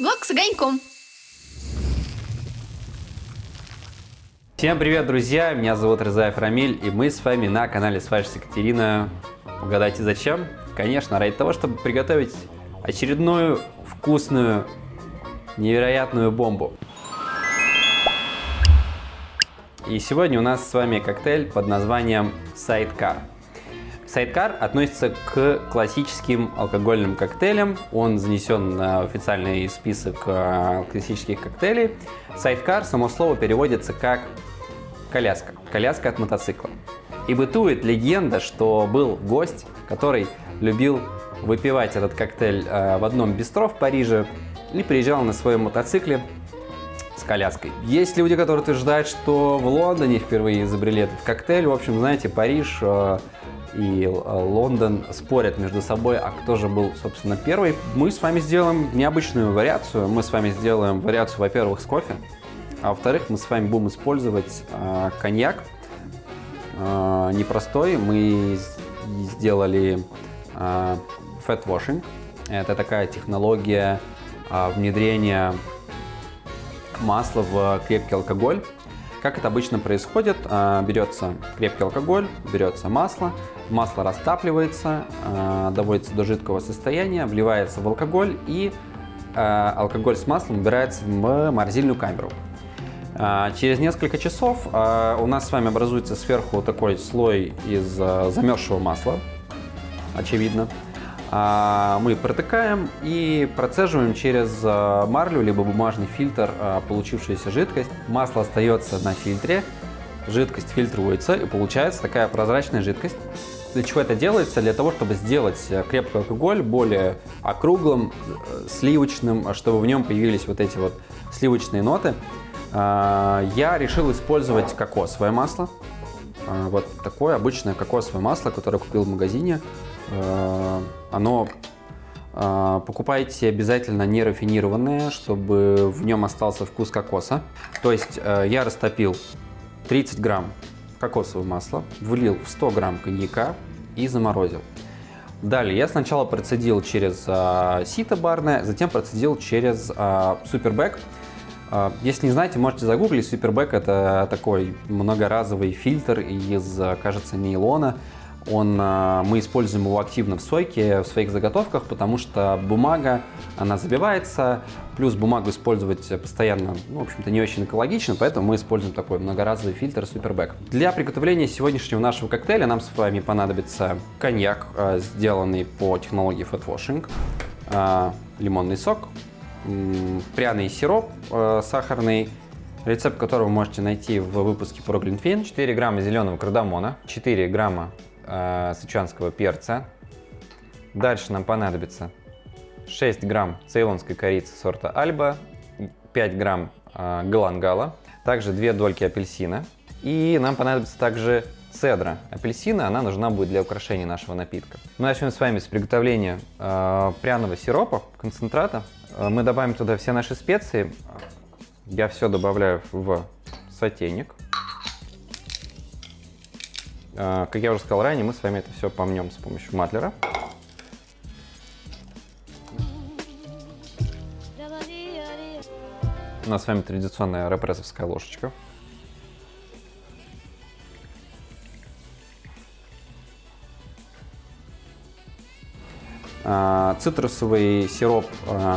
Блог с огоньком. Всем привет, друзья! Меня зовут Рызаев Рамиль, и мы с вами на канале Сварщица Екатерина. Угадайте зачем? Конечно, ради того, чтобы приготовить очередную вкусную, невероятную бомбу. И сегодня у нас с вами коктейль под названием Sidecar. Сайдкар относится к классическим алкогольным коктейлям. Он занесен на официальный список э, классических коктейлей. Сайдкар, само слово, переводится как коляска. Коляска от мотоцикла. И бытует легенда, что был гость, который любил выпивать этот коктейль э, в одном бистро в Париже и приезжал на своем мотоцикле с коляской. Есть люди, которые утверждают, что в Лондоне впервые изобрели этот коктейль. В общем, знаете, Париж э, и Лондон спорят между собой, а кто же был, собственно, первый. Мы с вами сделаем необычную вариацию. Мы с вами сделаем вариацию, во-первых, с кофе, а во-вторых, мы с вами будем использовать э, коньяк. Э, непростой. Мы сделали э, fat washing. Это такая технология э, внедрения масла в крепкий алкоголь. Как это обычно происходит, берется крепкий алкоголь, берется масло, масло растапливается, доводится до жидкого состояния, вливается в алкоголь и алкоголь с маслом убирается в морозильную камеру. Через несколько часов у нас с вами образуется сверху такой слой из замерзшего масла, очевидно. А, мы протыкаем и процеживаем через а, марлю либо бумажный фильтр а, получившуюся жидкость. Масло остается на фильтре, жидкость фильтруется и получается такая прозрачная жидкость. Для чего это делается? Для того, чтобы сделать крепкий алкоголь более округлым, э, сливочным, чтобы в нем появились вот эти вот сливочные ноты. Я решил использовать кокосовое масло. Вот такое обычное кокосовое масло, которое купил в магазине. Оно э, покупайте обязательно не рафинированное, чтобы в нем остался вкус кокоса. То есть э, я растопил 30 грамм кокосового масла, влил в 100 грамм коньяка и заморозил. Далее я сначала процедил через э, сито барное, затем процедил через э, супербэк. Э, если не знаете, можете загуглить. Супербэк это такой многоразовый фильтр из, кажется, нейлона, он, а, мы используем его активно в сойке, в своих заготовках, потому что бумага, она забивается, плюс бумагу использовать постоянно, ну, в общем-то, не очень экологично, поэтому мы используем такой многоразовый фильтр Супербэк. Для приготовления сегодняшнего нашего коктейля нам с вами понадобится коньяк, а, сделанный по технологии Washing, а, лимонный сок, пряный сироп сахарный, рецепт которого вы можете найти в выпуске про Глинтвейн. 4 грамма зеленого кардамона, 4 грамма э, сычуанского перца. Дальше нам понадобится 6 грамм цейлонской корицы сорта Альба, 5 грамм э, галангала, также 2 дольки апельсина. И нам понадобится также цедра апельсина, она нужна будет для украшения нашего напитка. Мы начнем с вами с приготовления э, пряного сиропа, концентрата. Мы добавим туда все наши специи. Я все добавляю в сотейник. А, как я уже сказал ранее, мы с вами это все помнем с помощью матлера. У нас с вами традиционная репрессовская ложечка. А, цитрусовый сироп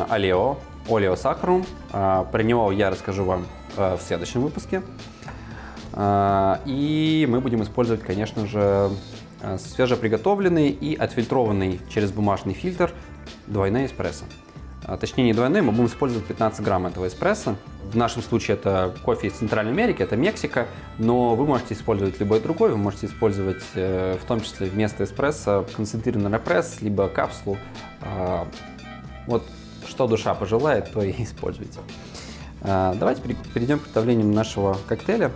Алео, Олео сахарум. Про него я расскажу вам в следующем выпуске. А, и мы будем использовать, конечно же, э, свежеприготовленный и отфильтрованный через бумажный фильтр двойной эспрессо. А, точнее, не двойной, мы будем использовать 15 грамм этого эспрессо. В нашем случае это кофе из Центральной Америки, это Мексика, но вы можете использовать любой другой, вы можете использовать э, в том числе вместо эспрессо концентрированный репресс, либо капсулу. А, вот что душа пожелает, то и используйте. Давайте перейдем к приготовлению нашего коктейля.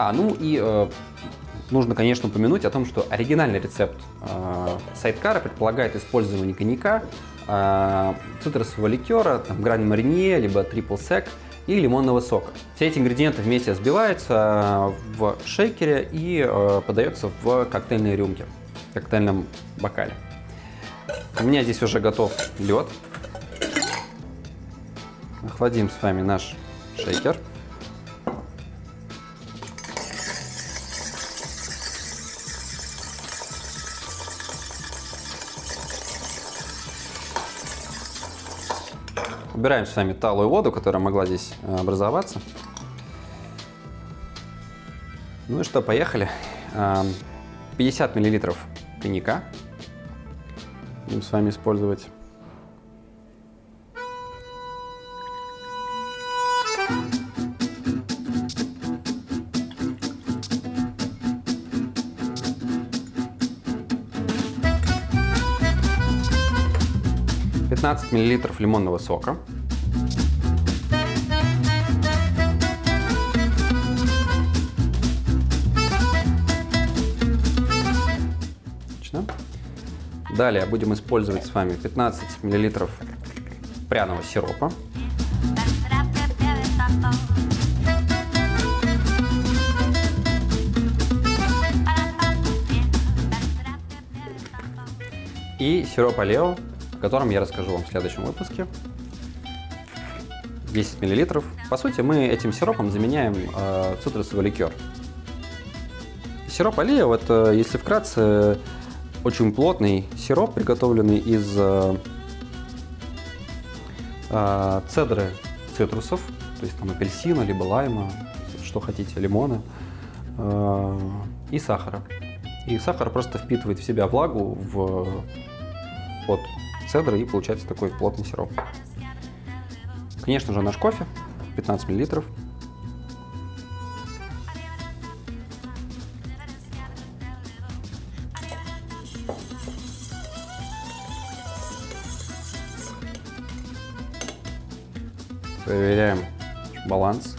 А, ну и э, нужно, конечно, упомянуть о том, что оригинальный рецепт э, сайдкара предполагает использование коньяка, э, цитрусового ликера, там, грань маринье, либо трипл сек и лимонного сока. Все эти ингредиенты вместе взбиваются э, в шейкере и э, подается в коктейльные рюмки, в коктейльном бокале. У меня здесь уже готов лед. охладим с вами наш шейкер. Убираем с вами талую воду, которая могла здесь э, образоваться. Ну и что, поехали. 50 миллилитров коньяка будем с вами использовать. Пятнадцать миллилитров лимонного сока. Далее будем использовать с вами 15 мл пряного сиропа. И сироп Алео, о котором я расскажу вам в следующем выпуске. 10 мл. По сути, мы этим сиропом заменяем э, цитрусовый ликер. Сироп Алео, это, если вкратце, очень плотный сироп, приготовленный из э, э, цедры цитрусов, то есть там апельсина, либо лайма, что хотите, лимона, э, и сахара. И сахар просто впитывает в себя влагу в, от цедры и получается такой плотный сироп. Конечно же, наш кофе, 15 миллилитров. Проверяем баланс.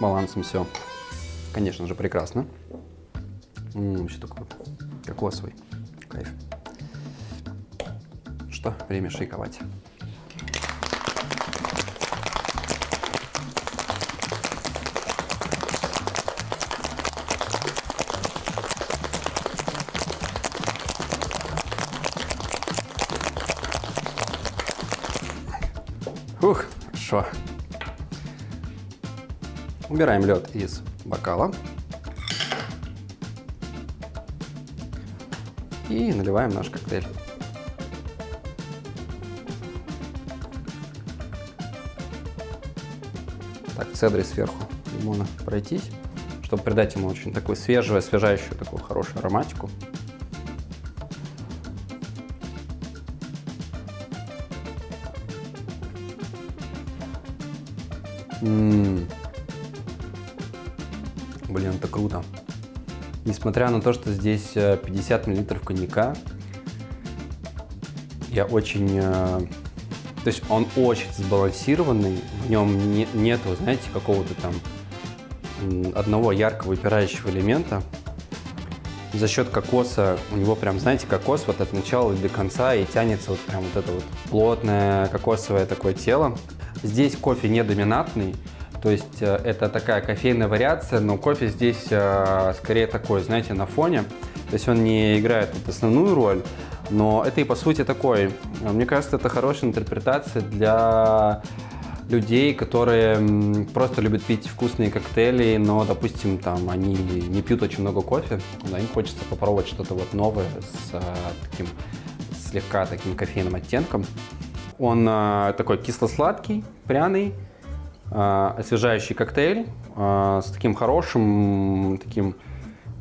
Балансом все, конечно же, прекрасно. М-м, еще такой кокосовый. Кайф. Что, время шейковать. Ух, хорошо. Убираем лед из бокала. И наливаем наш коктейль. Так, цедрой сверху лимона пройтись, чтобы придать ему очень такую свежую, освежающую, такую хорошую ароматику. М-м. Блин, это круто. Несмотря на то, что здесь 50 э, миллилитров коньяка, я очень... Э, то есть он очень сбалансированный, в нем не, нету, знаете, какого-то там одного яркого выпирающего элемента. За счет кокоса у него прям, знаете, кокос вот от начала до конца и тянется вот прям вот это вот плотное кокосовое такое тело. Здесь кофе не доминантный, то есть э, это такая кофейная вариация, но кофе здесь э, скорее такой, знаете, на фоне. То есть он не играет вот основную роль, но это и по сути такой. Мне кажется, это хорошая интерпретация для людей, которые просто любят пить вкусные коктейли, но, допустим, там они не пьют очень много кофе, но им хочется попробовать что-то вот новое с а, таким слегка таким кофейным оттенком. Он э, такой кисло-сладкий, пряный, э, освежающий коктейль э, с таким хорошим таким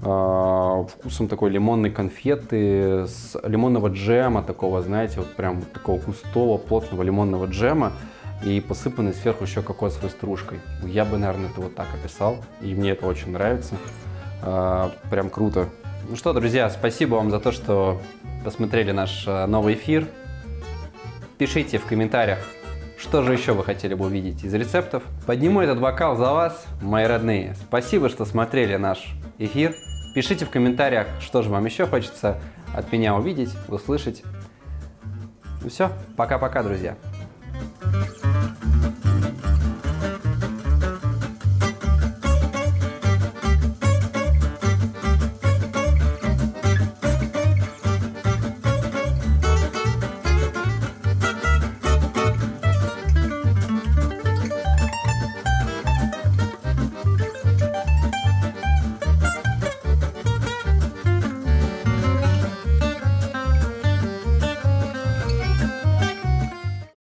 э, вкусом такой лимонной конфеты, с лимонного джема такого, знаете, вот прям такого густого, плотного лимонного джема и посыпанный сверху еще кокосовой стружкой. Я бы, наверное, это вот так описал, и мне это очень нравится. Прям круто. Ну что, друзья, спасибо вам за то, что посмотрели наш новый эфир. Пишите в комментариях, что же еще вы хотели бы увидеть из рецептов. Подниму этот бокал за вас, мои родные. Спасибо, что смотрели наш эфир. Пишите в комментариях, что же вам еще хочется от меня увидеть, услышать. Ну все, пока-пока, друзья.